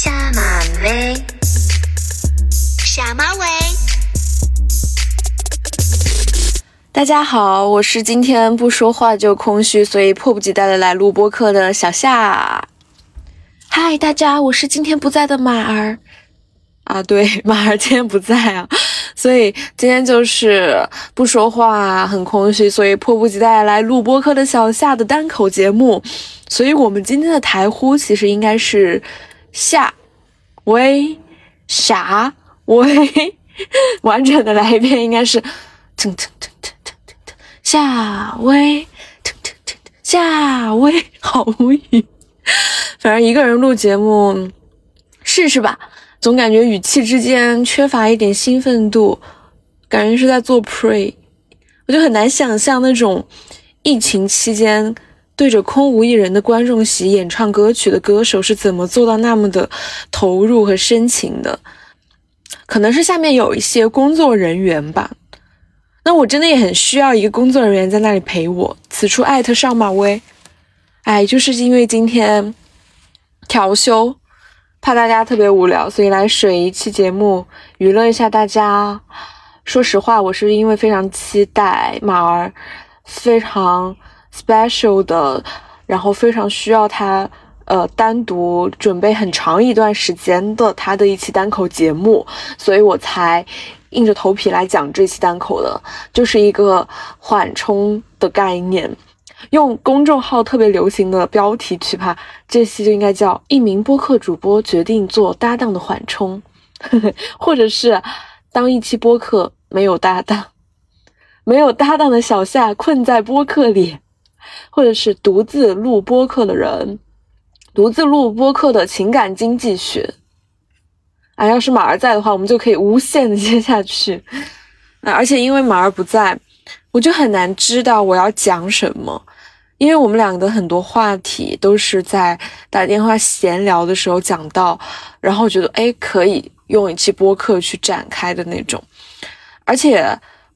下马威，下马威。大家好，我是今天不说话就空虚，所以迫不及待的来录播客的小夏。嗨，大家，我是今天不在的马儿。啊，对，马儿今天不在啊，所以今天就是不说话，很空虚，所以迫不及待来录播客的小夏的单口节目。所以我们今天的台呼其实应该是夏威啥威，完整的来一遍应该是腾腾腾腾腾腾腾夏威腾腾腾腾夏威，好无语。反正一个人录节目试试吧，总感觉语气之间缺乏一点兴奋度，感觉是在做 pre，我就很难想象那种疫情期间对着空无一人的观众席演唱歌曲的歌手是怎么做到那么的投入和深情的。可能是下面有一些工作人员吧，那我真的也很需要一个工作人员在那里陪我。此处艾特上马威。哎，就是因为今天调休，怕大家特别无聊，所以来水一期节目娱乐一下大家。说实话，我是因为非常期待马儿非常 special 的，然后非常需要他呃单独准备很长一段时间的他的一期单口节目，所以我才硬着头皮来讲这期单口的，就是一个缓冲的概念。用公众号特别流行的标题去拍，这期就应该叫一名播客主播决定做搭档的缓冲，或者是当一期播客没有搭档，没有搭档的小夏困在播客里，或者是独自录播客的人，独自录播客的情感经济学。啊，要是马儿在的话，我们就可以无限的接下去。啊，而且因为马儿不在，我就很难知道我要讲什么。因为我们两个的很多话题都是在打电话闲聊的时候讲到，然后觉得哎可以用一期播客去展开的那种。而且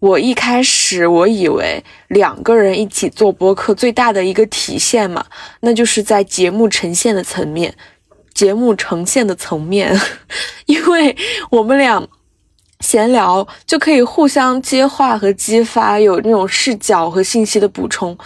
我一开始我以为两个人一起做播客最大的一个体现嘛，那就是在节目呈现的层面，节目呈现的层面，因为我们俩闲聊就可以互相接话和激发，有那种视角和信息的补充。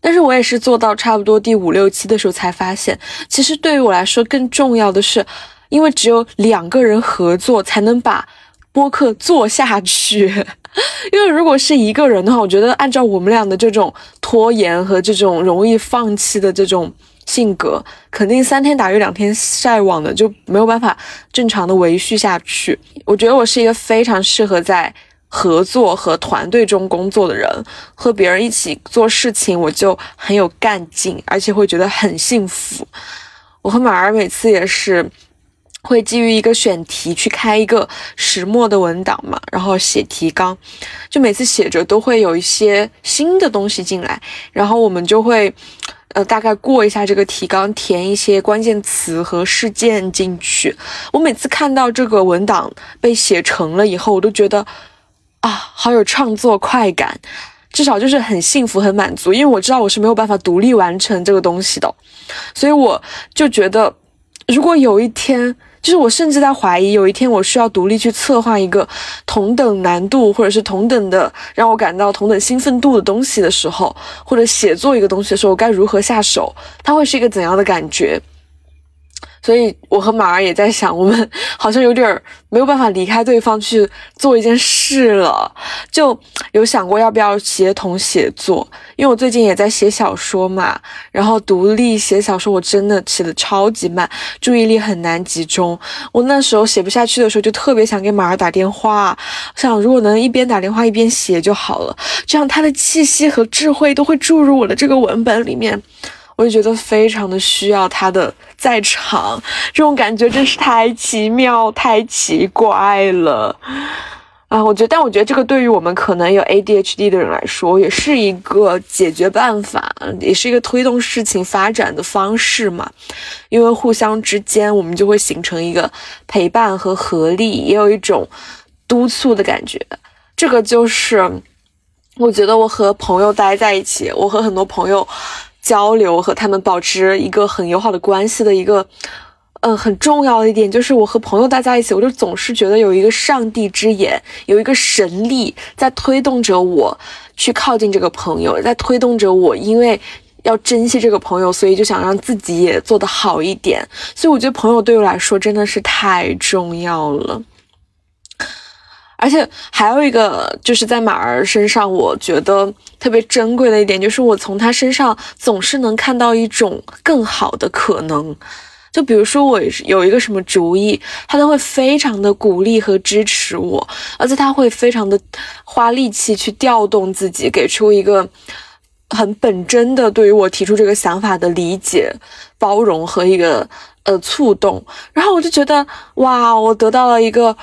但是我也是做到差不多第五六期的时候才发现，其实对于我来说更重要的是，因为只有两个人合作才能把播客做下去。因为如果是一个人的话，我觉得按照我们俩的这种拖延和这种容易放弃的这种性格，肯定三天打鱼两天晒网的就没有办法正常的维续下去。我觉得我是一个非常适合在。合作和团队中工作的人，和别人一起做事情，我就很有干劲，而且会觉得很幸福。我和马儿每次也是会基于一个选题去开一个石墨的文档嘛，然后写提纲，就每次写着都会有一些新的东西进来，然后我们就会呃大概过一下这个提纲，填一些关键词和事件进去。我每次看到这个文档被写成了以后，我都觉得。啊，好有创作快感，至少就是很幸福、很满足，因为我知道我是没有办法独立完成这个东西的，所以我就觉得，如果有一天，就是我甚至在怀疑，有一天我需要独立去策划一个同等难度或者是同等的让我感到同等兴奋度的东西的时候，或者写作一个东西的时候，我该如何下手？它会是一个怎样的感觉？所以，我和马儿也在想，我们好像有点儿没有办法离开对方去做一件事了，就有想过要不要协同写作。因为我最近也在写小说嘛，然后独立写小说，我真的写的超级慢，注意力很难集中。我那时候写不下去的时候，就特别想给马儿打电话，想如果能一边打电话一边写就好了，这样他的气息和智慧都会注入我的这个文本里面。我就觉得非常的需要他的在场，这种感觉真是太奇妙、太奇怪了啊！我觉得，但我觉得这个对于我们可能有 ADHD 的人来说，也是一个解决办法，也是一个推动事情发展的方式嘛。因为互相之间，我们就会形成一个陪伴和合力，也有一种督促的感觉。这个就是我觉得我和朋友待在一起，我和很多朋友。交流和他们保持一个很友好的关系的一个嗯，很重要的一点就是我和朋友待在一起，我就总是觉得有一个上帝之眼，有一个神力在推动着我去靠近这个朋友，在推动着我，因为要珍惜这个朋友，所以就想让自己也做得好一点。所以我觉得朋友对我来说真的是太重要了。而且还有一个，就是在马儿身上，我觉得特别珍贵的一点，就是我从他身上总是能看到一种更好的可能。就比如说我有一个什么主意，他都会非常的鼓励和支持我，而且他会非常的花力气去调动自己，给出一个很本真的对于我提出这个想法的理解、包容和一个呃触动。然后我就觉得哇，我得到了一个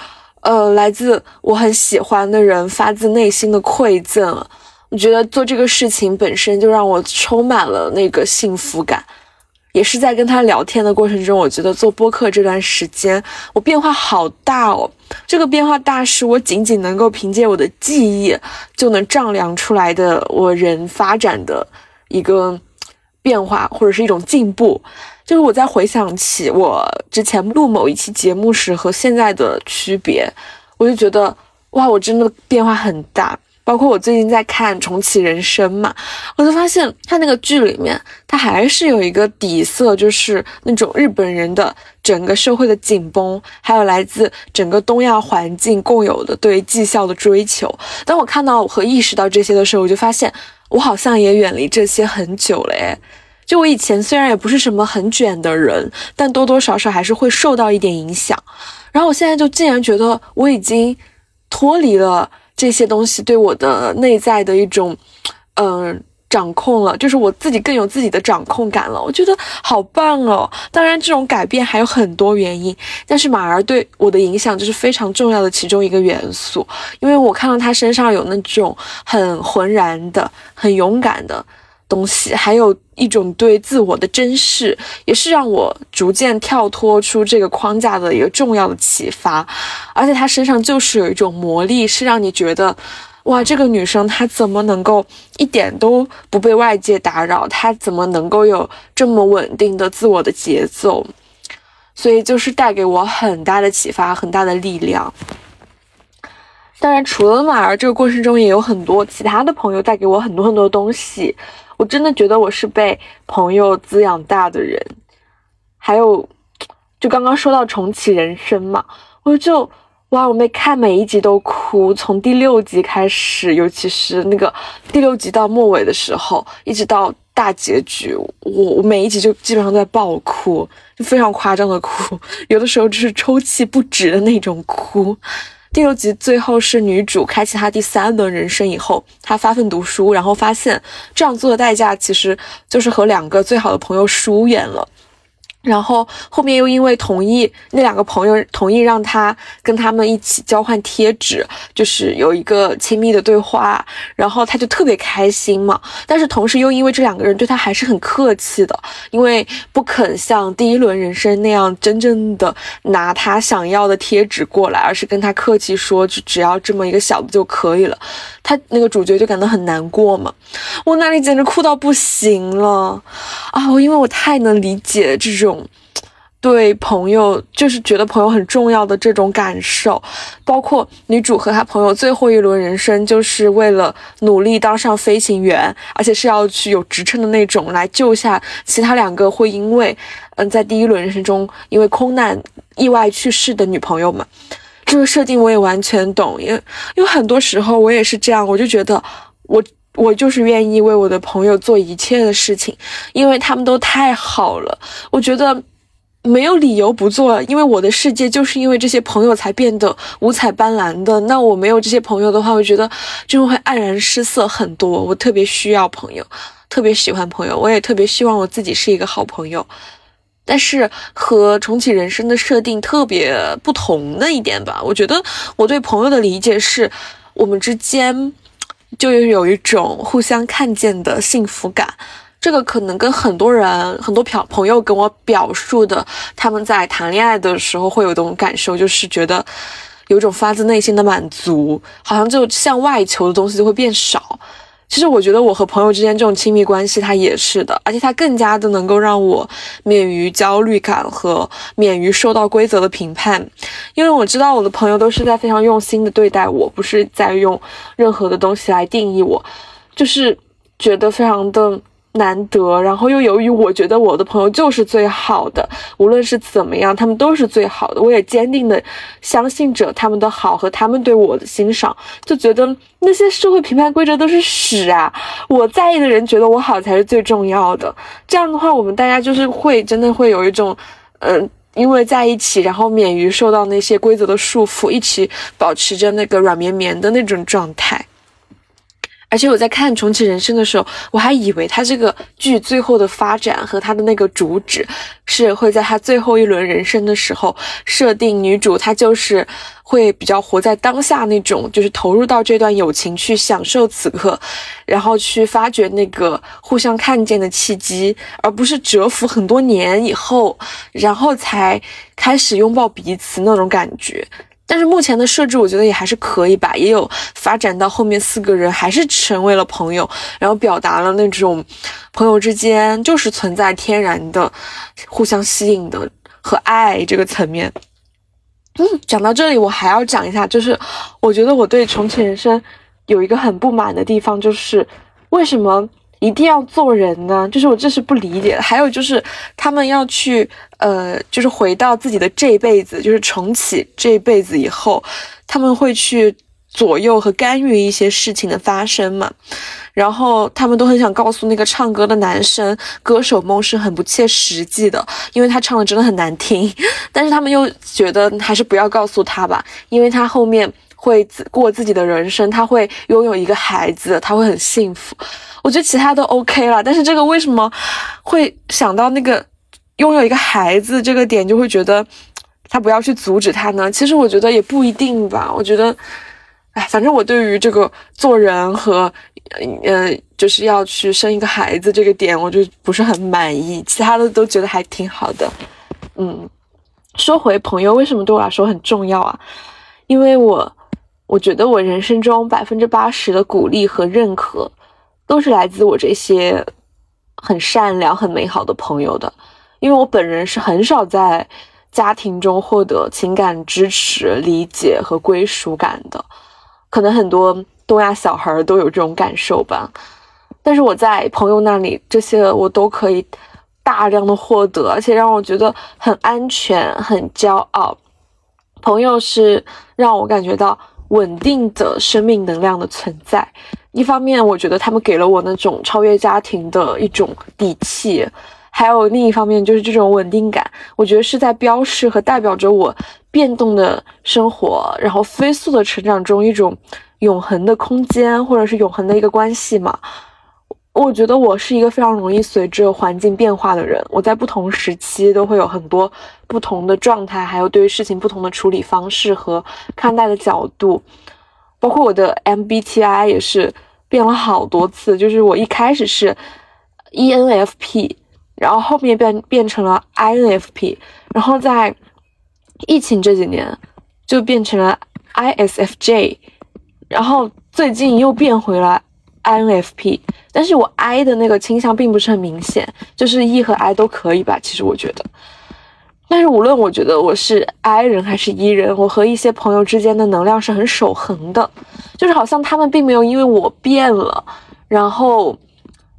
呃来自我很喜欢的人发自内心的馈赠。我觉得做这个事情本身就让我充满了那个幸福感。也是在跟他聊天的过程中，我觉得做播客这段时间，我变化好大哦。这个变化大是我仅仅能够凭借我的记忆就能丈量出来的，我人发展的一个变化或者是一种进步。就是我在回想起我之前录某一期节目时和现在的区别，我就觉得哇，我真的变化很大。包括我最近在看《重启人生》嘛，我就发现他那个剧里面，他还是有一个底色，就是那种日本人的整个社会的紧绷，还有来自整个东亚环境共有的对绩效的追求。当我看到和意识到这些的时候，我就发现我好像也远离这些很久了诶。就我以前虽然也不是什么很卷的人，但多多少少还是会受到一点影响。然后我现在就竟然觉得我已经脱离了。这些东西对我的内在的一种，嗯，掌控了，就是我自己更有自己的掌控感了。我觉得好棒哦！当然，这种改变还有很多原因，但是马儿对我的影响就是非常重要的其中一个元素，因为我看到他身上有那种很浑然的、很勇敢的。东西，还有一种对自我的珍视，也是让我逐渐跳脱出这个框架的一个重要的启发。而且她身上就是有一种魔力，是让你觉得，哇，这个女生她怎么能够一点都不被外界打扰？她怎么能够有这么稳定的自我的节奏？所以就是带给我很大的启发，很大的力量。当然，除了马儿，这个过程中也有很多其他的朋友带给我很多很多东西。我真的觉得我是被朋友滋养大的人，还有，就刚刚说到重启人生嘛，我就哇，我没看每一集都哭，从第六集开始，尤其是那个第六集到末尾的时候，一直到大结局，我我每一集就基本上都在爆哭，就非常夸张的哭，有的时候就是抽泣不止的那种哭。第六集最后是女主开启她第三轮人生以后，她发奋读书，然后发现这样做的代价其实就是和两个最好的朋友疏远了。然后后面又因为同意那两个朋友同意让他跟他们一起交换贴纸，就是有一个亲密的对话，然后他就特别开心嘛。但是同时又因为这两个人对他还是很客气的，因为不肯像第一轮人生那样真正的拿他想要的贴纸过来，而是跟他客气说就只要这么一个小的就可以了。他那个主角就感到很难过嘛，我那里简直哭到不行了啊！我因为我太能理解这种。对朋友就是觉得朋友很重要的这种感受，包括女主和她朋友最后一轮人生，就是为了努力当上飞行员，而且是要去有职称的那种，来救下其他两个会因为嗯在第一轮人生中因为空难意外去世的女朋友们。这个设定我也完全懂，因为因为很多时候我也是这样，我就觉得我我就是愿意为我的朋友做一切的事情，因为他们都太好了，我觉得。没有理由不做，因为我的世界就是因为这些朋友才变得五彩斑斓的。那我没有这些朋友的话，我觉得就会黯然失色很多。我特别需要朋友，特别喜欢朋友，我也特别希望我自己是一个好朋友。但是和重启人生的设定特别不同的一点吧，我觉得我对朋友的理解是，我们之间就有一种互相看见的幸福感。这个可能跟很多人、很多朋朋友跟我表述的，他们在谈恋爱的时候会有一种感受，就是觉得有种发自内心的满足，好像就向外求的东西就会变少。其实我觉得我和朋友之间这种亲密关系，它也是的，而且它更加的能够让我免于焦虑感和免于受到规则的评判，因为我知道我的朋友都是在非常用心的对待我，不是在用任何的东西来定义我，就是觉得非常的。难得，然后又由于我觉得我的朋友就是最好的，无论是怎么样，他们都是最好的。我也坚定的相信着他们的好和他们对我的欣赏，就觉得那些社会评判规则都是屎啊！我在意的人觉得我好才是最重要的。这样的话，我们大家就是会真的会有一种，嗯，因为在一起，然后免于受到那些规则的束缚，一起保持着那个软绵绵的那种状态。而且我在看《重启人生》的时候，我还以为他这个剧最后的发展和他的那个主旨是会在他最后一轮人生的时候设定女主她就是会比较活在当下那种，就是投入到这段友情去享受此刻，然后去发掘那个互相看见的契机，而不是蛰伏很多年以后，然后才开始拥抱彼此那种感觉。但是目前的设置，我觉得也还是可以吧，也有发展到后面四个人还是成为了朋友，然后表达了那种朋友之间就是存在天然的互相吸引的和爱这个层面。嗯，讲到这里，我还要讲一下，就是我觉得我对重启人生有一个很不满的地方，就是为什么。一定要做人呢？就是我这是不理解的。还有就是他们要去，呃，就是回到自己的这一辈子，就是重启这一辈子以后，他们会去左右和干预一些事情的发生嘛？然后他们都很想告诉那个唱歌的男生，歌手梦是很不切实际的，因为他唱的真的很难听。但是他们又觉得还是不要告诉他吧，因为他后面会自过自己的人生，他会拥有一个孩子，他会很幸福。我觉得其他都 OK 了，但是这个为什么会想到那个拥有一个孩子这个点，就会觉得他不要去阻止他呢？其实我觉得也不一定吧。我觉得，哎，反正我对于这个做人和呃，就是要去生一个孩子这个点，我就不是很满意。其他的都觉得还挺好的。嗯，说回朋友，为什么对我来说很重要啊？因为我我觉得我人生中百分之八十的鼓励和认可。都是来自我这些很善良、很美好的朋友的，因为我本人是很少在家庭中获得情感支持、理解和归属感的，可能很多东亚小孩都有这种感受吧。但是我在朋友那里，这些我都可以大量的获得，而且让我觉得很安全、很骄傲。朋友是让我感觉到稳定的生命能量的存在。一方面，我觉得他们给了我那种超越家庭的一种底气，还有另一方面就是这种稳定感，我觉得是在标示和代表着我变动的生活，然后飞速的成长中一种永恒的空间，或者是永恒的一个关系嘛。我觉得我是一个非常容易随着环境变化的人，我在不同时期都会有很多不同的状态，还有对于事情不同的处理方式和看待的角度，包括我的 MBTI 也是。变了好多次，就是我一开始是 ENFP，然后后面变变成了 INFP，然后在疫情这几年就变成了 ISFJ，然后最近又变回了 INFP，但是我 I 的那个倾向并不是很明显，就是 E 和 I 都可以吧，其实我觉得。但是无论我觉得我是 I 人还是 E 人，我和一些朋友之间的能量是很守恒的，就是好像他们并没有因为我变了，然后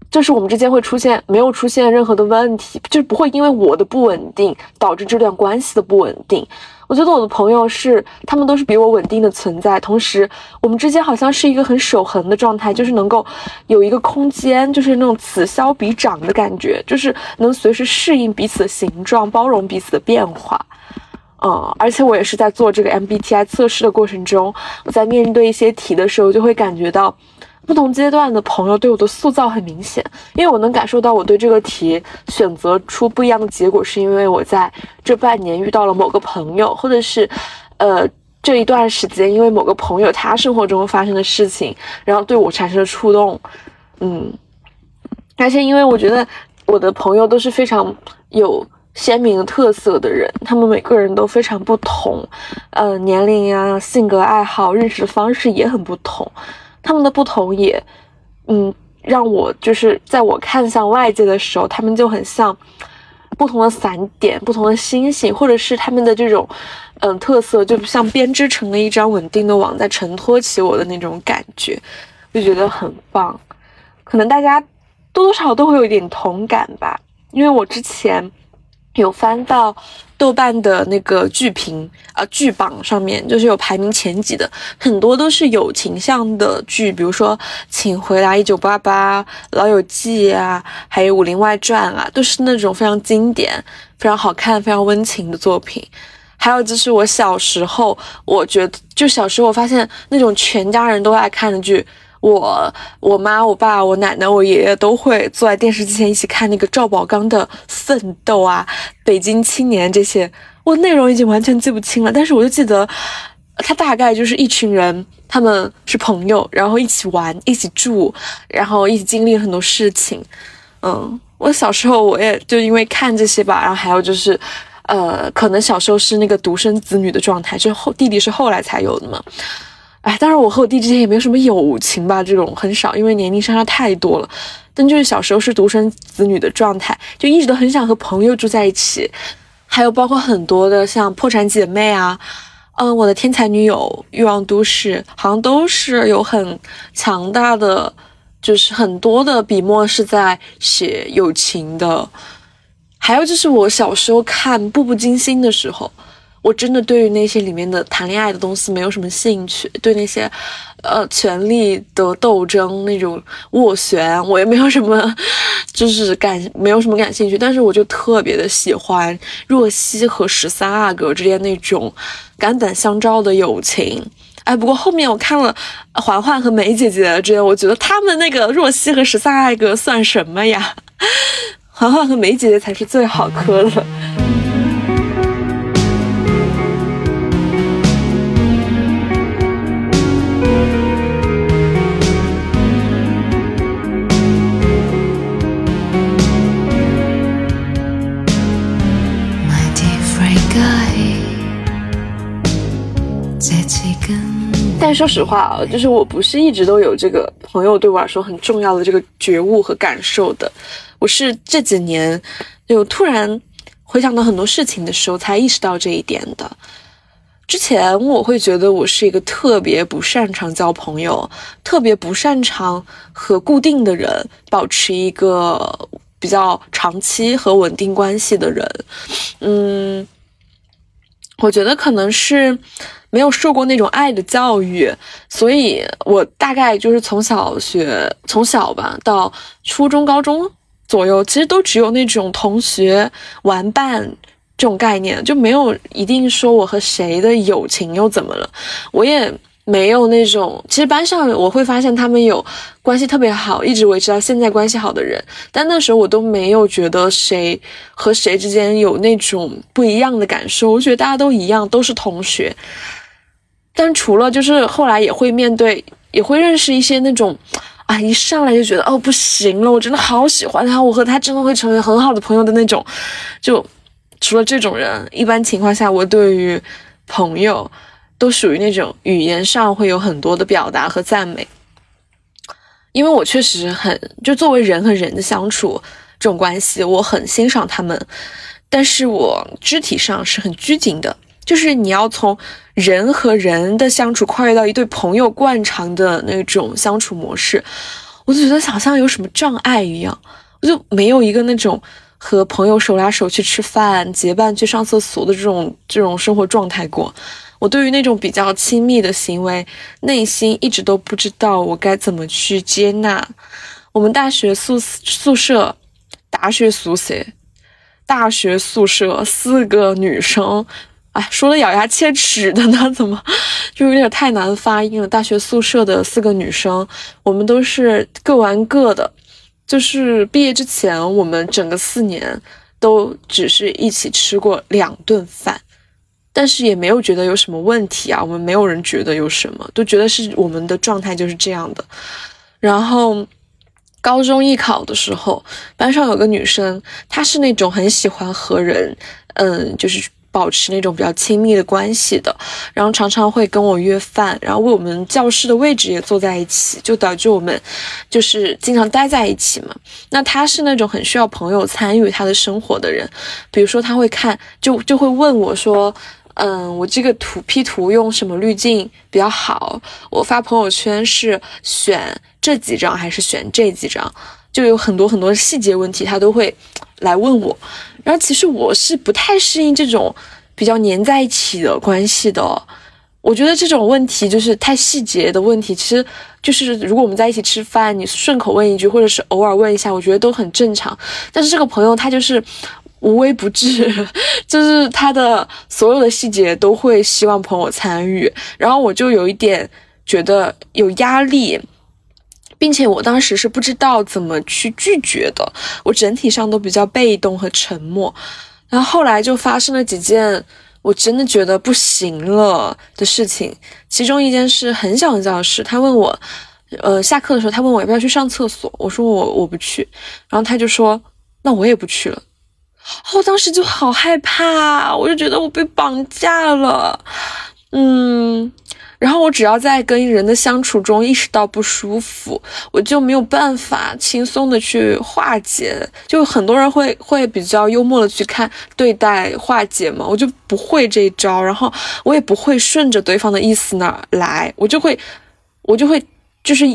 就是我们之间会出现没有出现任何的问题，就是不会因为我的不稳定导致这段关系的不稳定。我觉得我的朋友是，他们都是比我稳定的存在，同时我们之间好像是一个很守恒的状态，就是能够有一个空间，就是那种此消彼长的感觉，就是能随时适应彼此的形状，包容彼此的变化。嗯，而且我也是在做这个 MBTI 测试的过程中，我在面对一些题的时候，就会感觉到。不同阶段的朋友对我的塑造很明显，因为我能感受到我对这个题选择出不一样的结果，是因为我在这半年遇到了某个朋友，或者是，呃，这一段时间因为某个朋友他生活中发生的事情，然后对我产生了触动，嗯，而且因为我觉得我的朋友都是非常有鲜明的特色的人，他们每个人都非常不同，呃，年龄呀、性格、爱好、认识的方式也很不同。他们的不同也嗯，让我就是在我看向外界的时候，他们就很像不同的散点、不同的星星，或者是他们的这种嗯特色，就像编织成了一张稳定的网，在承托起我的那种感觉，就觉得很棒。可能大家多多少少都会有一点同感吧，因为我之前。有翻到豆瓣的那个剧评啊剧榜上面，就是有排名前几的，很多都是友情向的剧，比如说《请回答一九八八》《老友记》啊，还有《武林外传》啊，都是那种非常经典、非常好看、非常温情的作品。还有就是我小时候，我觉得就小时候我发现那种全家人都爱看的剧。我、我妈、我爸、我奶奶、我爷爷都会坐在电视机前一起看那个赵宝刚的《奋斗》啊，《北京青年》这些。我内容已经完全记不清了，但是我就记得，他大概就是一群人，他们是朋友，然后一起玩、一起住，然后一起经历很多事情。嗯，我小时候我也就因为看这些吧，然后还有就是，呃，可能小时候是那个独生子女的状态，就后弟弟是后来才有的嘛。哎，当然我和我弟之间也没有什么友情吧，这种很少，因为年龄相差太多了。但就是小时候是独生子女的状态，就一直都很想和朋友住在一起。还有包括很多的像《破产姐妹》啊，嗯，《我的天才女友》《欲望都市》，好像都是有很强大的，就是很多的笔墨是在写友情的。还有就是我小时候看《步步惊心》的时候。我真的对于那些里面的谈恋爱的东西没有什么兴趣，对那些，呃，权力的斗争那种斡旋，我也没有什么，就是感没有什么感兴趣。但是我就特别的喜欢若曦和十三阿哥之间那种肝胆相照的友情。哎，不过后面我看了环环和梅姐姐之间，我觉得他们那个若曦和十三阿哥算什么呀？环环和梅姐姐才是最好磕的。但说实话啊，就是我不是一直都有这个朋友对我来说很重要的这个觉悟和感受的，我是这几年有突然回想到很多事情的时候才意识到这一点的。之前我会觉得我是一个特别不擅长交朋友、特别不擅长和固定的人保持一个比较长期和稳定关系的人。嗯，我觉得可能是。没有受过那种爱的教育，所以我大概就是从小学从小吧到初中、高中左右，其实都只有那种同学玩伴这种概念，就没有一定说我和谁的友情又怎么了，我也。没有那种，其实班上我会发现他们有关系特别好，一直维持到现在关系好的人，但那时候我都没有觉得谁和谁之间有那种不一样的感受，我觉得大家都一样，都是同学。但除了就是后来也会面对，也会认识一些那种，啊，一上来就觉得哦不行了，我真的好喜欢他，我和他真的会成为很好的朋友的那种。就除了这种人，一般情况下我对于朋友。都属于那种语言上会有很多的表达和赞美，因为我确实很就作为人和人的相处这种关系，我很欣赏他们，但是我肢体上是很拘谨的，就是你要从人和人的相处跨越到一对朋友惯常的那种相处模式，我就觉得好像有什么障碍一样，我就没有一个那种和朋友手拉手去吃饭、结伴去上厕所的这种这种生活状态过。我对于那种比较亲密的行为，内心一直都不知道我该怎么去接纳。我们大学宿宿舍，大学宿舍，大学宿舍四个女生，哎，说的咬牙切齿的呢，怎么就有点太难发音了？大学宿舍的四个女生，我们都是各玩各的，就是毕业之前，我们整个四年都只是一起吃过两顿饭。但是也没有觉得有什么问题啊，我们没有人觉得有什么，都觉得是我们的状态就是这样的。然后高中艺考的时候，班上有个女生，她是那种很喜欢和人，嗯，就是保持那种比较亲密的关系的，然后常常会跟我约饭，然后为我们教室的位置也坐在一起，就导致我们就是经常待在一起嘛。那他是那种很需要朋友参与他的生活的人，比如说他会看，就就会问我说，嗯，我这个图 P 图用什么滤镜比较好？我发朋友圈是选这几张还是选这几张？就有很多很多细节问题，他都会来问我。然后其实我是不太适应这种比较黏在一起的关系的。我觉得这种问题就是太细节的问题，其实就是如果我们在一起吃饭，你顺口问一句，或者是偶尔问一下，我觉得都很正常。但是这个朋友他就是无微不至，就是他的所有的细节都会希望朋友参与，然后我就有一点觉得有压力。并且我当时是不知道怎么去拒绝的，我整体上都比较被动和沉默。然后后来就发生了几件我真的觉得不行了的事情，其中一件事很小很小的事，他问我，呃，下课的时候他问我要不要去上厕所，我说我我不去，然后他就说那我也不去了。我当时就好害怕，我就觉得我被绑架了，嗯。然后我只要在跟人的相处中意识到不舒服，我就没有办法轻松的去化解。就很多人会会比较幽默的去看对待化解嘛，我就不会这一招。然后我也不会顺着对方的意思那儿来，我就会我就会就是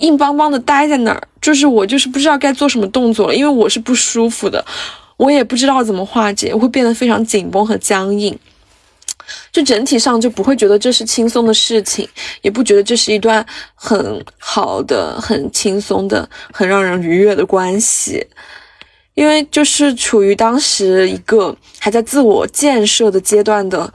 硬邦邦的待在那儿，就是我就是不知道该做什么动作了，因为我是不舒服的，我也不知道怎么化解，我会变得非常紧绷和僵硬。就整体上就不会觉得这是轻松的事情，也不觉得这是一段很好的、很轻松的、很让人愉悦的关系，因为就是处于当时一个还在自我建设的阶段的，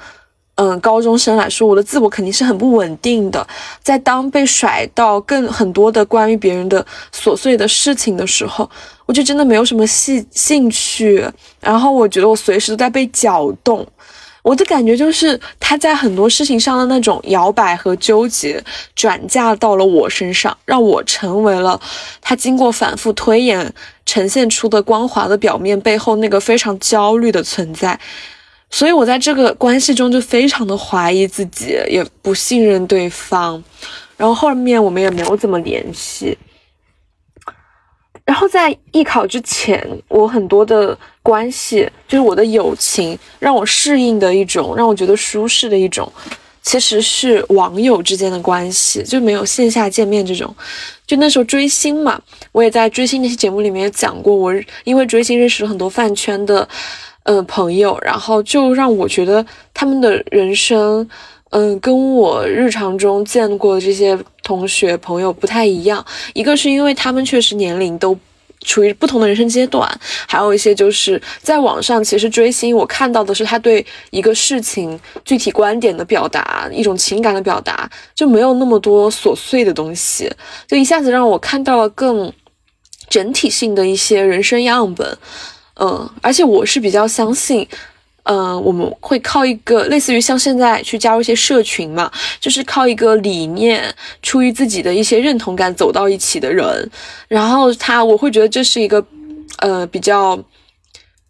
嗯，高中生来说，我的自我肯定是很不稳定的。在当被甩到更很多的关于别人的琐碎的事情的时候，我就真的没有什么兴兴趣，然后我觉得我随时都在被搅动。我的感觉就是，他在很多事情上的那种摇摆和纠结，转嫁到了我身上，让我成为了他经过反复推演呈现出的光滑的表面背后那个非常焦虑的存在。所以我在这个关系中就非常的怀疑自己，也不信任对方。然后后面我们也没有怎么联系。然后在艺考之前，我很多的关系，就是我的友情，让我适应的一种，让我觉得舒适的一种，其实是网友之间的关系，就没有线下见面这种。就那时候追星嘛，我也在追星那些节目里面讲过，我因为追星认识了很多饭圈的，呃朋友，然后就让我觉得他们的人生。嗯，跟我日常中见过的这些同学朋友不太一样。一个是因为他们确实年龄都处于不同的人生阶段，还有一些就是在网上，其实追星我看到的是他对一个事情具体观点的表达，一种情感的表达，就没有那么多琐碎的东西，就一下子让我看到了更整体性的一些人生样本。嗯，而且我是比较相信。嗯，我们会靠一个类似于像现在去加入一些社群嘛，就是靠一个理念，出于自己的一些认同感走到一起的人，然后他我会觉得这是一个，呃，比较，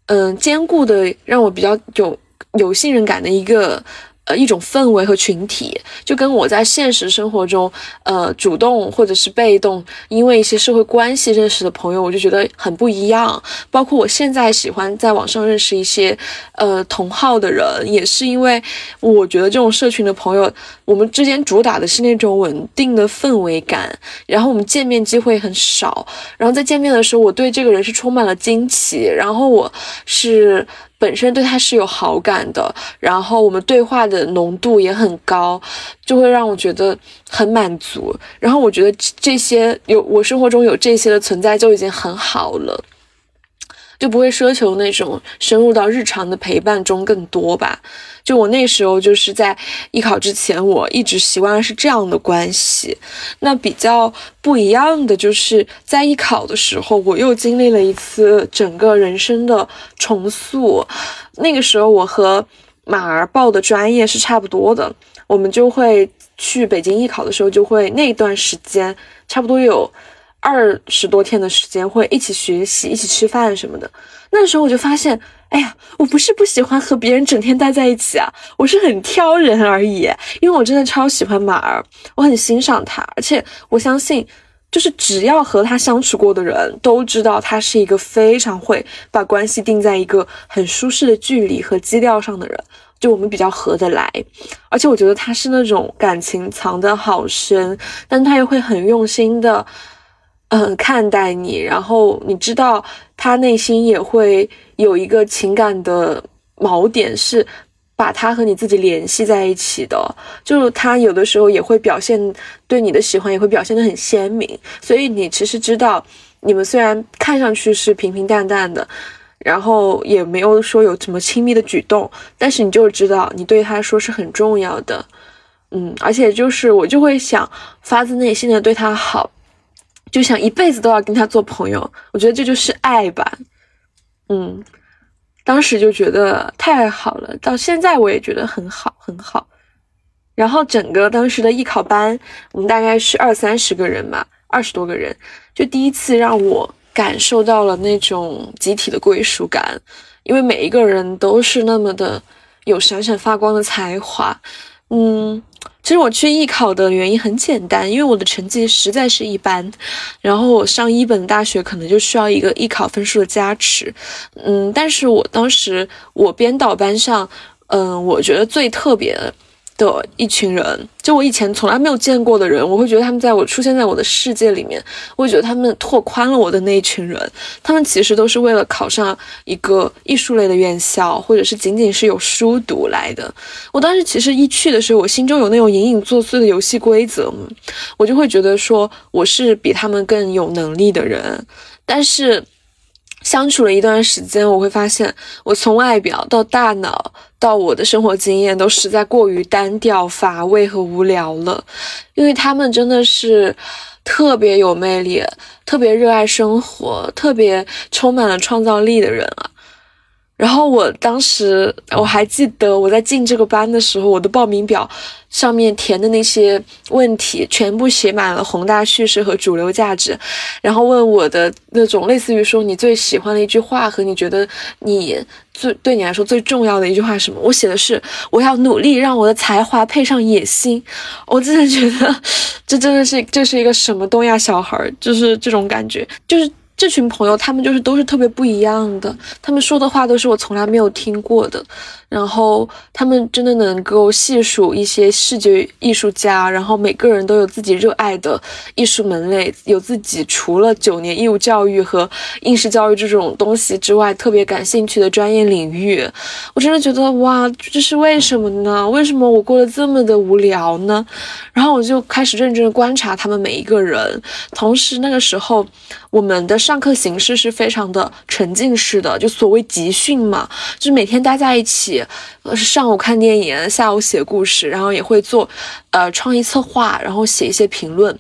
嗯，坚固的，让我比较有有信任感的一个。呃，一种氛围和群体，就跟我在现实生活中，呃，主动或者是被动，因为一些社会关系认识的朋友，我就觉得很不一样。包括我现在喜欢在网上认识一些，呃，同号的人，也是因为我觉得这种社群的朋友，我们之间主打的是那种稳定的氛围感，然后我们见面机会很少，然后在见面的时候，我对这个人是充满了惊奇，然后我是。本身对他是有好感的，然后我们对话的浓度也很高，就会让我觉得很满足。然后我觉得这些有我生活中有这些的存在就已经很好了。就不会奢求那种深入到日常的陪伴中更多吧。就我那时候就是在艺考之前，我一直习惯是这样的关系。那比较不一样的就是在艺考的时候，我又经历了一次整个人生的重塑。那个时候我和马儿报的专业是差不多的，我们就会去北京艺考的时候，就会那段时间差不多有。二十多天的时间会一起学习、一起吃饭什么的。那时候我就发现，哎呀，我不是不喜欢和别人整天待在一起啊，我是很挑人而已。因为我真的超喜欢马儿，我很欣赏他，而且我相信，就是只要和他相处过的人都知道，他是一个非常会把关系定在一个很舒适的距离和基调上的人。就我们比较合得来，而且我觉得他是那种感情藏得好深，但他又会很用心的，嗯，看待你。然后你知道他内心也会有一个情感的锚点，是把他和你自己联系在一起的。就是他有的时候也会表现对你的喜欢，也会表现得很鲜明。所以你其实知道，你们虽然看上去是平平淡淡的。然后也没有说有什么亲密的举动，但是你就知道你对他说是很重要的，嗯，而且就是我就会想发自内心的对他好，就想一辈子都要跟他做朋友。我觉得这就是爱吧，嗯，当时就觉得太好了，到现在我也觉得很好很好。然后整个当时的艺考班，我们大概是二三十个人吧，二十多个人，就第一次让我。感受到了那种集体的归属感，因为每一个人都是那么的有闪闪发光的才华。嗯，其实我去艺考的原因很简单，因为我的成绩实在是一般，然后我上一本大学可能就需要一个艺考分数的加持。嗯，但是我当时我编导班上，嗯，我觉得最特别的。的一群人，就我以前从来没有见过的人，我会觉得他们在我出现在我的世界里面，我会觉得他们拓宽了我的那一群人。他们其实都是为了考上一个艺术类的院校，或者是仅仅是有书读来的。我当时其实一去的时候，我心中有那种隐隐作祟的游戏规则，我就会觉得说我是比他们更有能力的人，但是。相处了一段时间，我会发现，我从外表到大脑到我的生活经验，都实在过于单调、乏味和无聊了。因为他们真的是特别有魅力、特别热爱生活、特别充满了创造力的人啊。然后我当时我还记得我在进这个班的时候，我的报名表上面填的那些问题全部写满了宏大叙事和主流价值，然后问我的那种类似于说你最喜欢的一句话和你觉得你最对你来说最重要的一句话是什么？我写的是我要努力让我的才华配上野心。我真的觉得这真的是这是一个什么东亚小孩，就是这种感觉，就是。这群朋友，他们就是都是特别不一样的，他们说的话都是我从来没有听过的。然后他们真的能够细数一些视觉艺术家，然后每个人都有自己热爱的艺术门类，有自己除了九年义务教育和应试教育这种东西之外特别感兴趣的专业领域。我真的觉得哇，这是为什么呢？为什么我过得这么的无聊呢？然后我就开始认真观察他们每一个人。同时那个时候，我们的上课形式是非常的沉浸式的，就所谓集训嘛，就是每天待在一起。呃，上午看电影，下午写故事，然后也会做，呃，创意策划，然后写一些评论。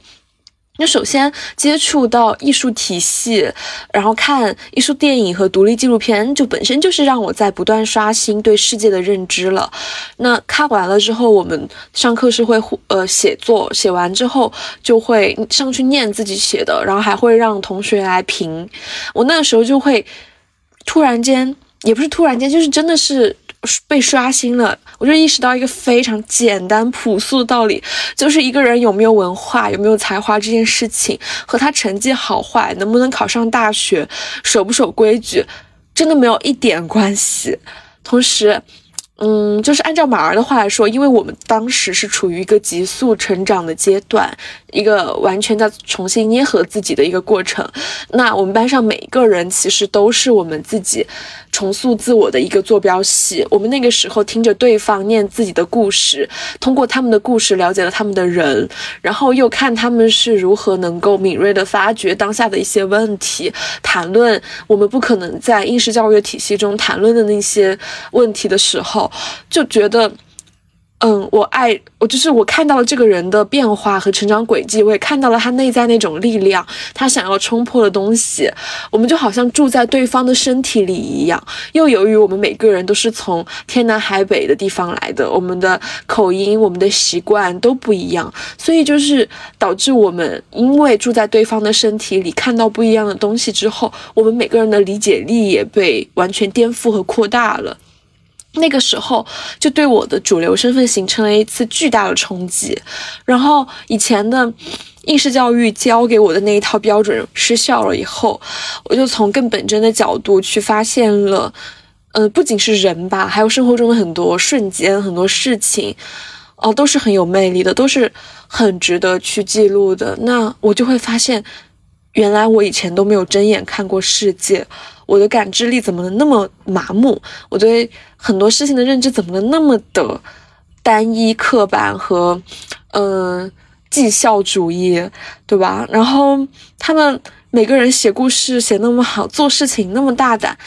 那首先接触到艺术体系，然后看艺术电影和独立纪录片，就本身就是让我在不断刷新对世界的认知了。那看完了之后，我们上课是会呃写作，写完之后就会上去念自己写的，然后还会让同学来评。我那个时候就会突然间。也不是突然间，就是真的是被刷新了。我就意识到一个非常简单朴素的道理，就是一个人有没有文化、有没有才华这件事情，和他成绩好坏、能不能考上大学、守不守规矩，真的没有一点关系。同时，嗯，就是按照马儿的话来说，因为我们当时是处于一个急速成长的阶段，一个完全在重新捏合自己的一个过程。那我们班上每一个人其实都是我们自己重塑自我的一个坐标系。我们那个时候听着对方念自己的故事，通过他们的故事了解了他们的人，然后又看他们是如何能够敏锐的发掘当下的一些问题，谈论我们不可能在应试教育体系中谈论的那些问题的时候。就觉得嗯，我爱我就是我看到了这个人的变化和成长轨迹，我也看到了他内在那种力量，他想要冲破的东西。我们就好像住在对方的身体里一样。又由于我们每个人都是从天南海北的地方来的，我们的口音、我们的习惯都不一样，所以就是导致我们因为住在对方的身体里，看到不一样的东西之后，我们每个人的理解力也被完全颠覆和扩大了。那个时候就对我的主流身份形成了一次巨大的冲击，然后以前的应试教育教给我的那一套标准失效了以后，我就从更本真的角度去发现了，呃，不仅是人吧，还有生活中的很多瞬间、很多事情，哦，都是很有魅力的，都是很值得去记录的。那我就会发现，原来我以前都没有睁眼看过世界。我的感知力怎么能那么麻木？我对很多事情的认知怎么能那么的单一、刻板和嗯绩效主义，对吧？然后他们每个人写故事写那么好，做事情那么大胆，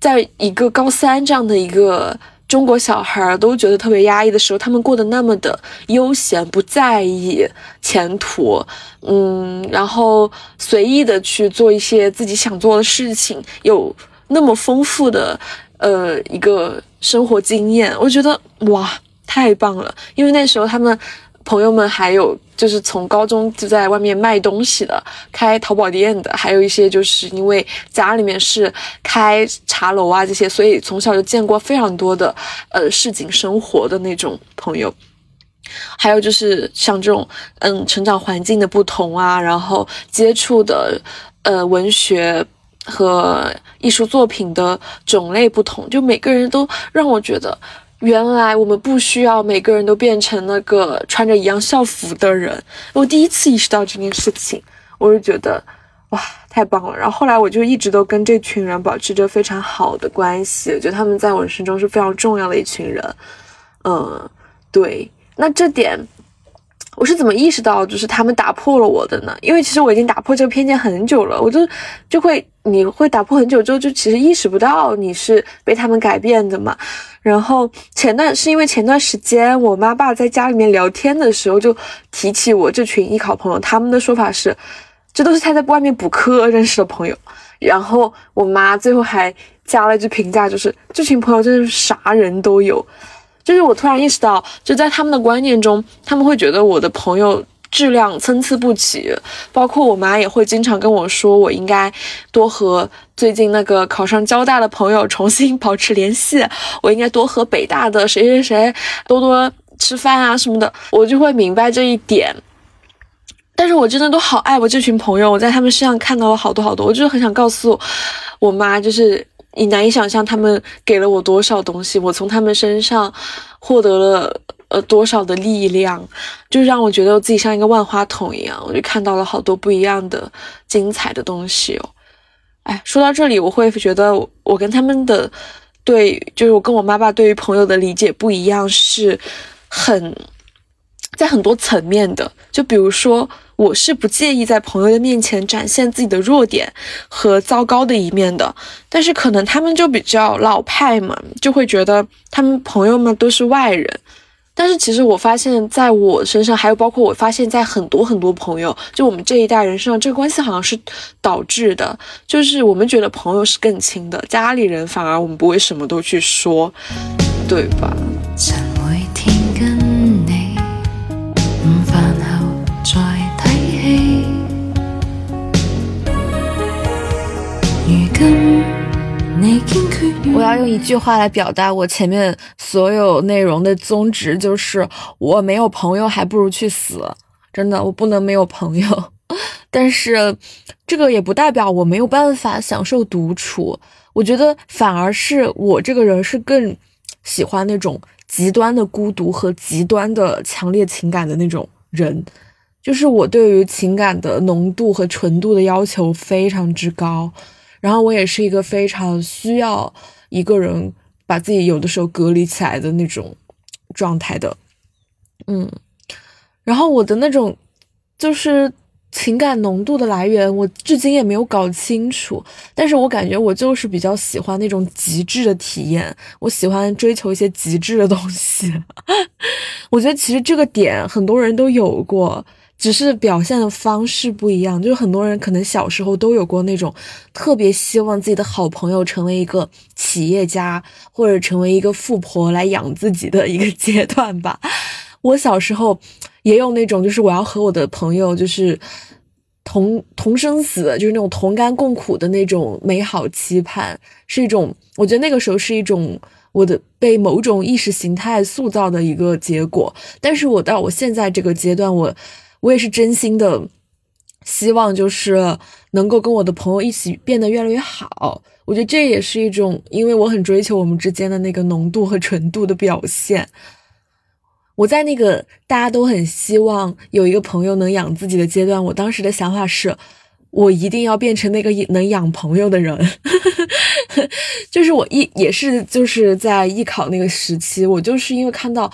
在一个高三这样的一个。中国小孩都觉得特别压抑的时候，他们过得那么的悠闲，不在意前途，嗯，然后随意的去做一些自己想做的事情，有那么丰富的呃一个生活经验，我觉得哇，太棒了，因为那时候他们。朋友们还有就是从高中就在外面卖东西的，开淘宝店的，还有一些就是因为家里面是开茶楼啊这些，所以从小就见过非常多的呃市井生活的那种朋友。还有就是像这种嗯成长环境的不同啊，然后接触的呃文学和艺术作品的种类不同，就每个人都让我觉得。原来我们不需要每个人都变成那个穿着一样校服的人。我第一次意识到这件事情，我就觉得，哇，太棒了。然后后来我就一直都跟这群人保持着非常好的关系，我觉得他们在我人生中是非常重要的一群人。嗯，对。那这点我是怎么意识到，就是他们打破了我的呢？因为其实我已经打破这个偏见很久了，我就就会你会打破很久之后，就其实意识不到你是被他们改变的嘛。然后前段是因为前段时间我妈爸在家里面聊天的时候就提起我这群艺考朋友，他们的说法是，这都是他在外面补课认识的朋友。然后我妈最后还加了一句评价，就是这群朋友真是啥人都有。就是我突然意识到，就在他们的观念中，他们会觉得我的朋友。质量参差不齐，包括我妈也会经常跟我说，我应该多和最近那个考上交大的朋友重新 保持联系，我应该多和北大的谁谁谁多多吃饭啊什么的，我就会明白这一点。但是我真的都好爱我这群朋友，我在他们身上看到了好多好多，我就是很想告诉我妈，就是你难以想象他们给了我多少东西，我从他们身上获得了。呃，多少的力量，就让我觉得我自己像一个万花筒一样，我就看到了好多不一样的精彩的东西哦。哎，说到这里，我会觉得我跟他们的对，就是我跟我妈爸对于朋友的理解不一样，是很在很多层面的。就比如说，我是不介意在朋友的面前展现自己的弱点和糟糕的一面的，但是可能他们就比较老派嘛，就会觉得他们朋友们都是外人。但是其实我发现，在我身上，还有包括我发现，在很多很多朋友，就我们这一代人身上，这个关系好像是导致的，就是我们觉得朋友是更亲的，家里人反而我们不会什么都去说，对吧？我要用一句话来表达我前面所有内容的宗旨，就是我没有朋友，还不如去死。真的，我不能没有朋友。但是，这个也不代表我没有办法享受独处。我觉得，反而是我这个人是更喜欢那种极端的孤独和极端的强烈情感的那种人。就是我对于情感的浓度和纯度的要求非常之高。然后我也是一个非常需要一个人把自己有的时候隔离起来的那种状态的，嗯，然后我的那种就是情感浓度的来源，我至今也没有搞清楚。但是我感觉我就是比较喜欢那种极致的体验，我喜欢追求一些极致的东西。我觉得其实这个点很多人都有过，只是表现的方式不一样。就是很多人可能小时候都有过那种特别希望自己的好朋友成为一个企业家，或者成为一个富婆来养自己的一个 阶段吧。我小时候也有那种，就是我要和我的朋友就是同同生死，就是那种同甘共苦的那种美好期盼，是一种我觉得那个时候是一种。我的被某种意识形态塑造的一个结果，但是我到我现在这个阶段，我我也是真心的希望，就是能够跟我的朋友一起变得越来越好。我觉得这也是一种，因为我很追求我们之间的那个浓度和纯度的表现。我在那个大家都很希望有一个朋友能养自己的阶段，我当时的想法是。我一定要变成那个能养朋友的人，就是我一也是就是在艺考那个时期，我就是因为看到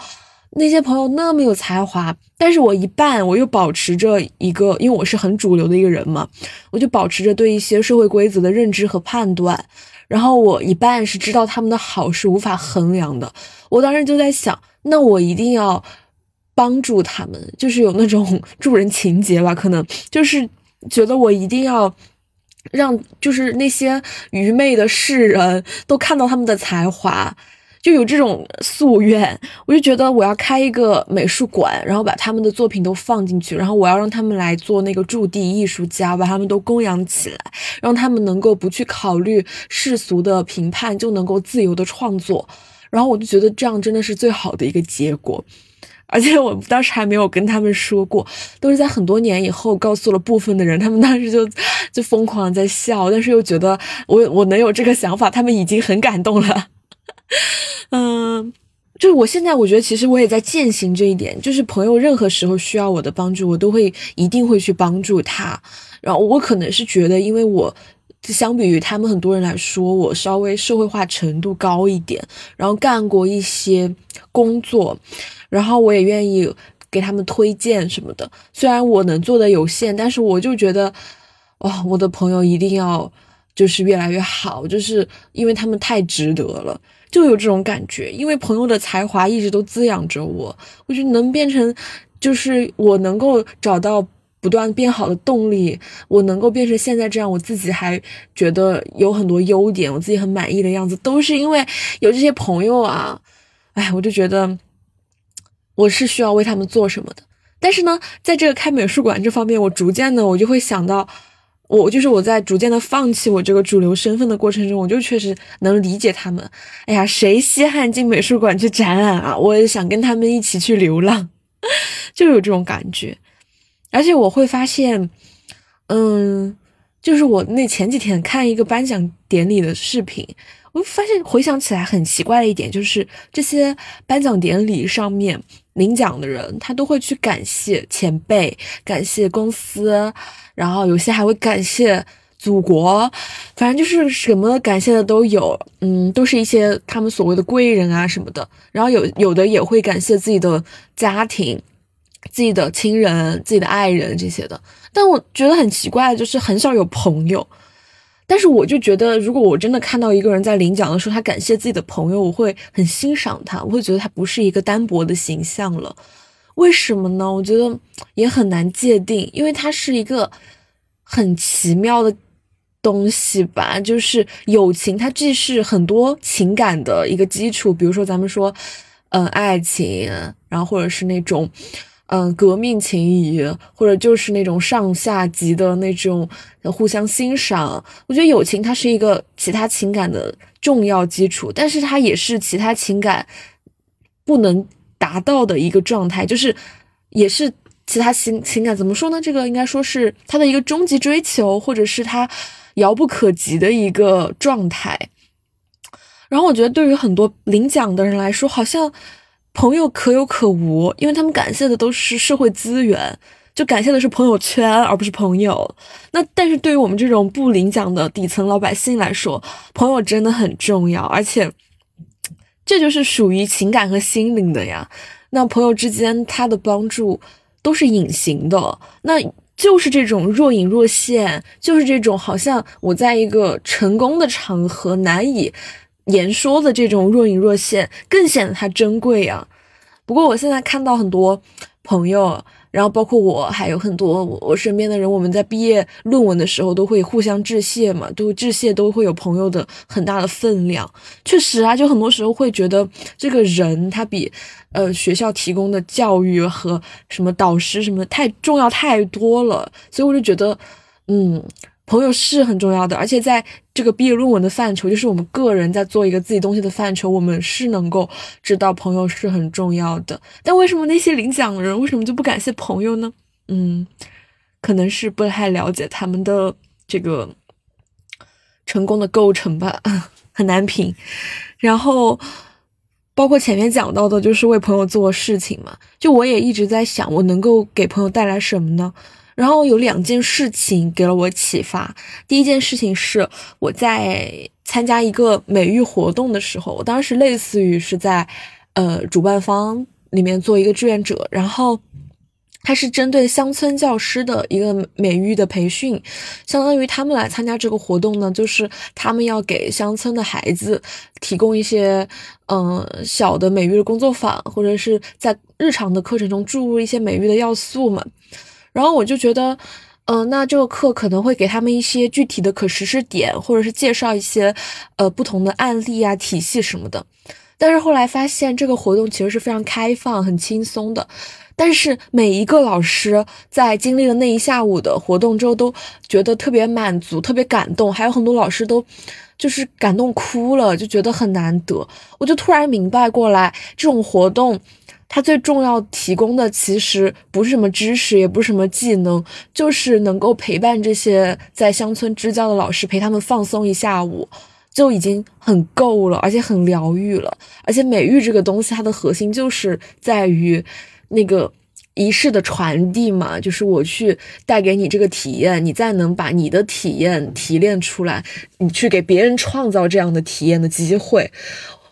那些朋友那么有才华，但是我一半我又保持着一个，因为我是很主流的一个人嘛，我就保持着对一些社会规则的认知和判断，然后我一半是知道他们的好是无法衡量的，我当时就在想，那我一定要帮助他们，就是有那种 助人情节吧，可能就是。觉得我一定要让，就是那些愚昧的世人都看到他们的才华，就有这种夙愿。我就觉得我要开一个美术馆，然后把他们的作品都放进去，然后我要让他们来做那个驻地艺术家，把他们都供养起来，让他们能够不去考虑世俗的评判，就能够自由的创作。然后我就觉得这样真的是最好的一个结果。而且我当时还没有跟他们说过，都是在很多年以后告诉了部分的人，他们当时就就疯狂在笑，但是又觉得我我能有这个想法，他们已经很感动了。嗯，就是我现在我觉得其实我也在践行这一点，就是朋友任何时候需要我的帮助，我都会一定会去帮助他。然后我可能是觉得，因为我相比于他们很多人来说，我稍微社会化程度高一点，然后干过一些工作。然后我也愿意给他们推荐什么的，虽然我能做的有限，但是我就觉得，哇，我的朋友一定要就是越来越好，就是因为他们太值得了，就有这种感觉。因为朋友的才华一直都滋养着我，我觉得能变成，就是我能够找到不断变好的动力，我能够变成现在这样，我自己还觉得有很多优点，我自己很满意的样子，都是因为有这些朋友啊。哎，我就觉得。我是需要为他们做什么的，但是呢，在这个开美术馆这方面，我逐渐的，我就会想到，我就是我在逐渐的放弃我这个主流身份的过程中，我就确实能理解他们。哎呀，谁稀罕进美术馆去展览啊？我也想跟他们一起去流浪，就有这种感觉。而且我会发现，嗯，就是我那前几天看一个颁奖典礼的视频。我发现回想起来很奇怪的一点，就是这些颁奖典礼上面领奖的人，他都会去感谢前辈，感谢公司，然后有些还会感谢祖国，反正就是什么感谢的都有，嗯，都是一些他们所谓的贵人啊什么的。然后有有的也会感谢自己的家庭、自己的亲人、自己的爱人这些的。但我觉得很奇怪，就是很少有朋友。但是我就觉得，如果我真的看到一个人在领奖的时候，他感谢自己的朋友，我会很欣赏他，我会觉得他不是一个单薄的形象了。为什么呢？我觉得也很难界定，因为它是一个很奇妙的东西吧。就是友情，它既是很多情感的一个基础，比如说咱们说，嗯，爱情，然后或者是那种。嗯，革命情谊，或者就是那种上下级的那种互相欣赏。我觉得友情它是一个其他情感的重要基础，但是它也是其他情感不能达到的一个状态，就是也是其他情情感怎么说呢？这个应该说是他的一个终极追求，或者是他遥不可及的一个状态。然后我觉得对于很多领奖的人来说，好像。朋友可有可无，因为他们感谢的都是社会资源，就感谢的是朋友圈，而不是朋友。那但是对于我们这种不领奖的底层老百姓来说，朋友真的很重要，而且这就是属于情感和心灵的呀。那朋友之间他的帮助都是隐形的，那就是这种若隐若现，就是这种好像我在一个成功的场合难以。言说的这种若隐若现，更显得它珍贵啊！不过我现在看到很多朋友。然后包括我，还有很多我我身边的人，我们在毕业论文的时候都会互相致谢嘛，都致谢都会有朋友的很大的分量。确实啊，就很多时候会觉得这个人他比呃学校提供的教育和什么导师什么太重要太多了，所以我就觉得，嗯。朋友是很重要的，而且在这个毕业论文的范畴，就是我们个人在做一个自己东西的范畴，我们是能够知道朋友是很重要的。但为什么那些领奖人为什么就不感谢朋友呢？嗯，可能是不太了解他们的这个成功的构成吧，很难评。然后包括前面讲到的，就是为朋友做事情嘛，就我也一直在想，我能够给朋友带来什么呢？然后有两件事情给了我启发。第一件事情是我在参加一个美育活动的时候，我当时类似于是在呃主办方里面做一个志愿者，然后它是针对乡村教师的一个美育的培训，相当于他们来参加这个活动呢，就是他们要给乡村的孩子提供一些嗯小的美育的工作坊，或者是在日常的课程中注入一些美育的要素嘛。然后我就觉得，嗯，那这个课可能会给他们一些具体的可实施点，或者是介绍一些呃不同的案例啊、体系什么的。但是后来发现，这个活动其实是非常开放、很轻松的。但是每一个老师在经历了那一下午的活动之后，都觉得特别满足、特别感动，还有很多老师都就是感动哭了，就觉得很难得。我就突然明白过来，这种活动。它最重要提供的其实不是什么知识，也不是什么技能，就是能够陪伴这些在乡村支教的老师，陪他们放松一下午，就已经很够了，而且很疗愈了。而且美育这个东西，它的核心就是在于那个仪式的传递嘛，就是我去带给你这个体验，你再能把你的体验提炼出来，你去给别人创造这样的体验的机会。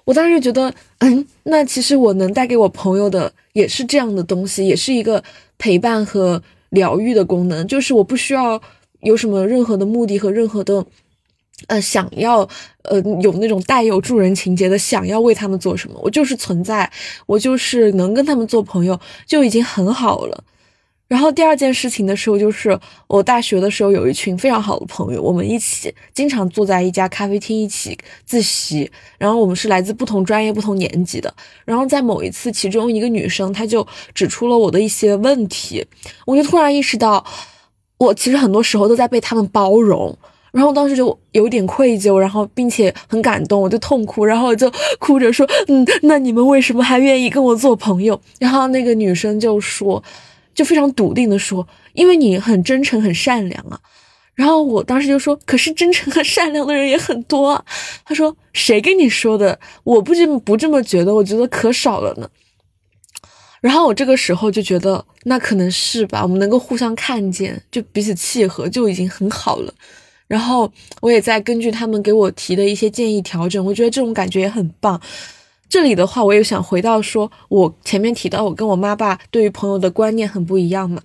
我当时觉得，嗯，那其实我能带给我朋友的也是这样的东西，也是一个陪伴和疗愈的功能。就是我不需要有什么任何的目的和任何的，呃，想要，呃，有那种带有助人情节的想要为他们做什么，我就是存在，我就是能跟他们做朋友就已经很好了。然后第二件事情的时候，就是我大学的时候有一群非常好的朋友，我们一起经常坐在一家咖啡厅一起自习。然后我们是来自不同专业、不同年级的。然后在某一次，其中一个女生她就指出了我的一些问题，我就突然意识到，我其实很多时候都在被他们包容。然后当时就有点愧疚，然后并且很感动，我就痛哭，然后就哭着说：“嗯，那你们为什么还愿意跟我做朋友？”然后那个女生就说。就非常笃定的说，因为你很真诚、很善良啊。然后我当时就说，可是真诚和善良的人也很多啊。他说，谁跟你说的？我不这么不这么觉得，我觉得可少了呢。然后我这个时候就觉得，那可能是吧，我们能够互相看见，就彼此契合，就已经很好了。然后我也在根据他们给我提的一些建议调整，我觉得这种感觉也很棒。这里的话，我也想回到说，我前面提到，我跟我妈爸对于朋友的观念很不一样嘛。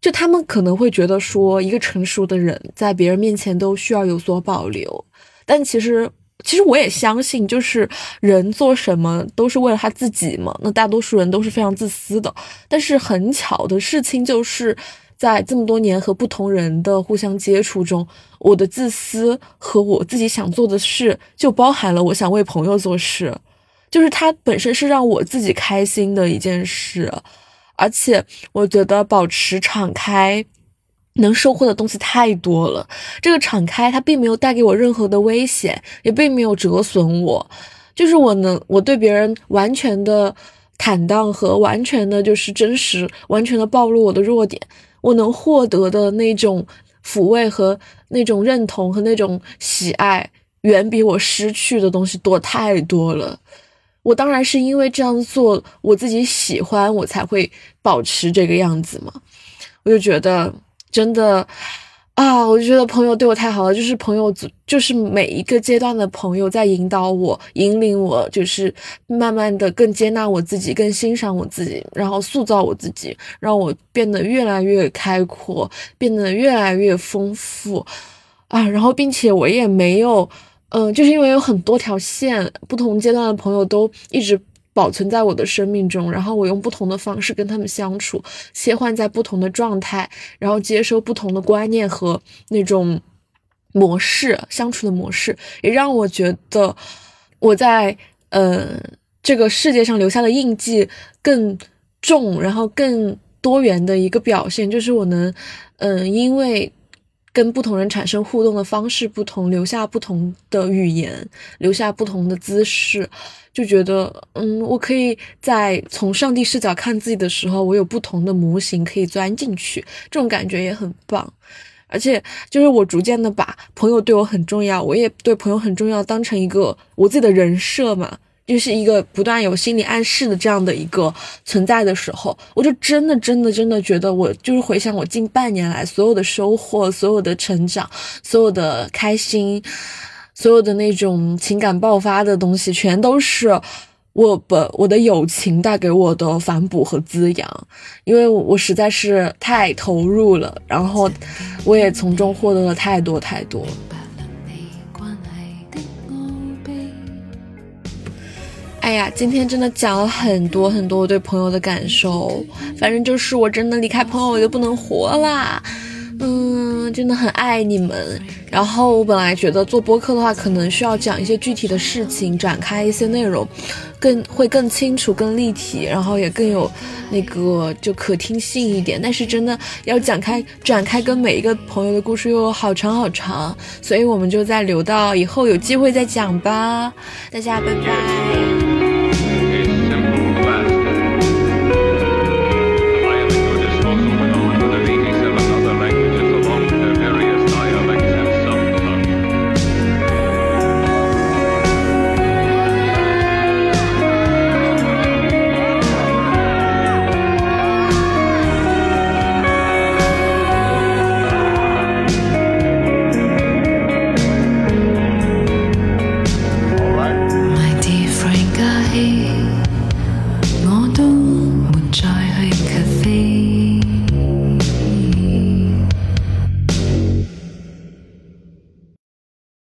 就他们可能会觉得说，一个成熟的人在别人面前都需要有所保留。但其实，其实我也相信，就是人做什么都是为了他自己嘛。那大多数人都是非常自私的。但是很巧的事情就是，在这么多年和不同人的互相接触中，我的自私和我自己想做的事，就包含了我想为朋友做事。就是它本身是让我自己开心的一件事，而且我觉得保持敞开，能收获的东西太多了。这个敞开它并没有带给我任何的危险，也并没有折损我。就是我能我对别人完全的坦荡和完全的就是真实，完全的暴露我的弱点，我能获得的那种抚慰和那种认同和那种喜爱，远比我失去的东西多太多了。我当然是因为这样做，我自己喜欢，我才会保持这个样子嘛。我就觉得真的啊，我就觉得朋友对我太好了，就是朋友，就是每一个阶段的朋友在引导我、引领我，就是慢慢的更接纳我自己，更欣赏我自己，然后塑造我自己，让我变得越来越开阔，变得越来越丰富啊。然后，并且我也没有。嗯，就是因为有很多条线，不同阶段的朋友都一直保存在我的生命中，然后我用不同的方式跟他们相处，切换在不同的状态，然后接收不同的观念和那种模式相处的模式，也让我觉得我在呃这个世界上留下的印记更重，然后更多元的一个表现，就是我能嗯因为。跟不同人产生互动的方式不同，留下不同的语言，留下不同的姿势，就觉得，嗯，我可以在从上帝视角看自己的时候，我有不同的模型可以钻进去，这种感觉也很棒。而且，就是我逐渐的把朋友对我很重要，我也对朋友很重要，当成一个我自己的人设嘛。就是一个不断有心理暗示的这样的一个存在的时候，我就真的真的真的觉得，我就是回想我近半年来所有的收获、所有的成长、所有的开心、所有的那种情感爆发的东西，全都是我本我的友情带给我的反哺和滋养，因为我实在是太投入了，然后我也从中获得了太多太多。哎呀，今天真的讲了很多很多我对朋友的感受，反正就是我真的离开朋友我就不能活啦，嗯，真的很爱你们。然后我本来觉得做播客的话，可能需要讲一些具体的事情，展开一些内容，更会更清楚、更立体，然后也更有那个就可听性一点。但是真的要讲开、展开，跟每一个朋友的故事又好长好长，所以我们就再留到以后有机会再讲吧。大家拜拜。